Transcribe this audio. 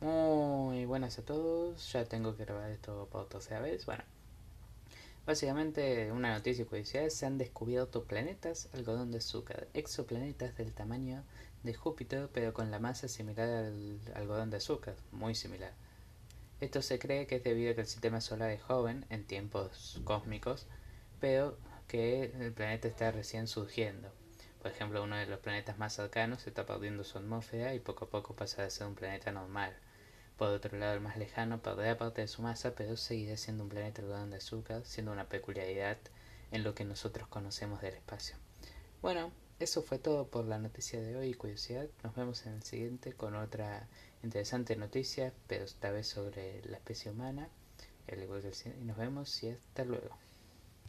Muy buenas a todos, ya tengo que grabar esto por tercera vez. Bueno, básicamente una noticia y se han descubierto planetas algodón de azúcar, exoplanetas del tamaño de Júpiter pero con la masa similar al algodón de azúcar, muy similar. Esto se cree que es debido a que el sistema solar es joven en tiempos cósmicos, pero que el planeta está recién surgiendo. Por ejemplo, uno de los planetas más cercanos está perdiendo su atmósfera y poco a poco pasa a ser un planeta normal. Por otro lado, el más lejano perderá parte de su masa, pero seguirá siendo un planeta algodón de azúcar, siendo una peculiaridad en lo que nosotros conocemos del espacio. Bueno, eso fue todo por la noticia de hoy y curiosidad. Nos vemos en el siguiente con otra interesante noticia, pero esta vez sobre la especie humana. Y nos vemos y hasta luego.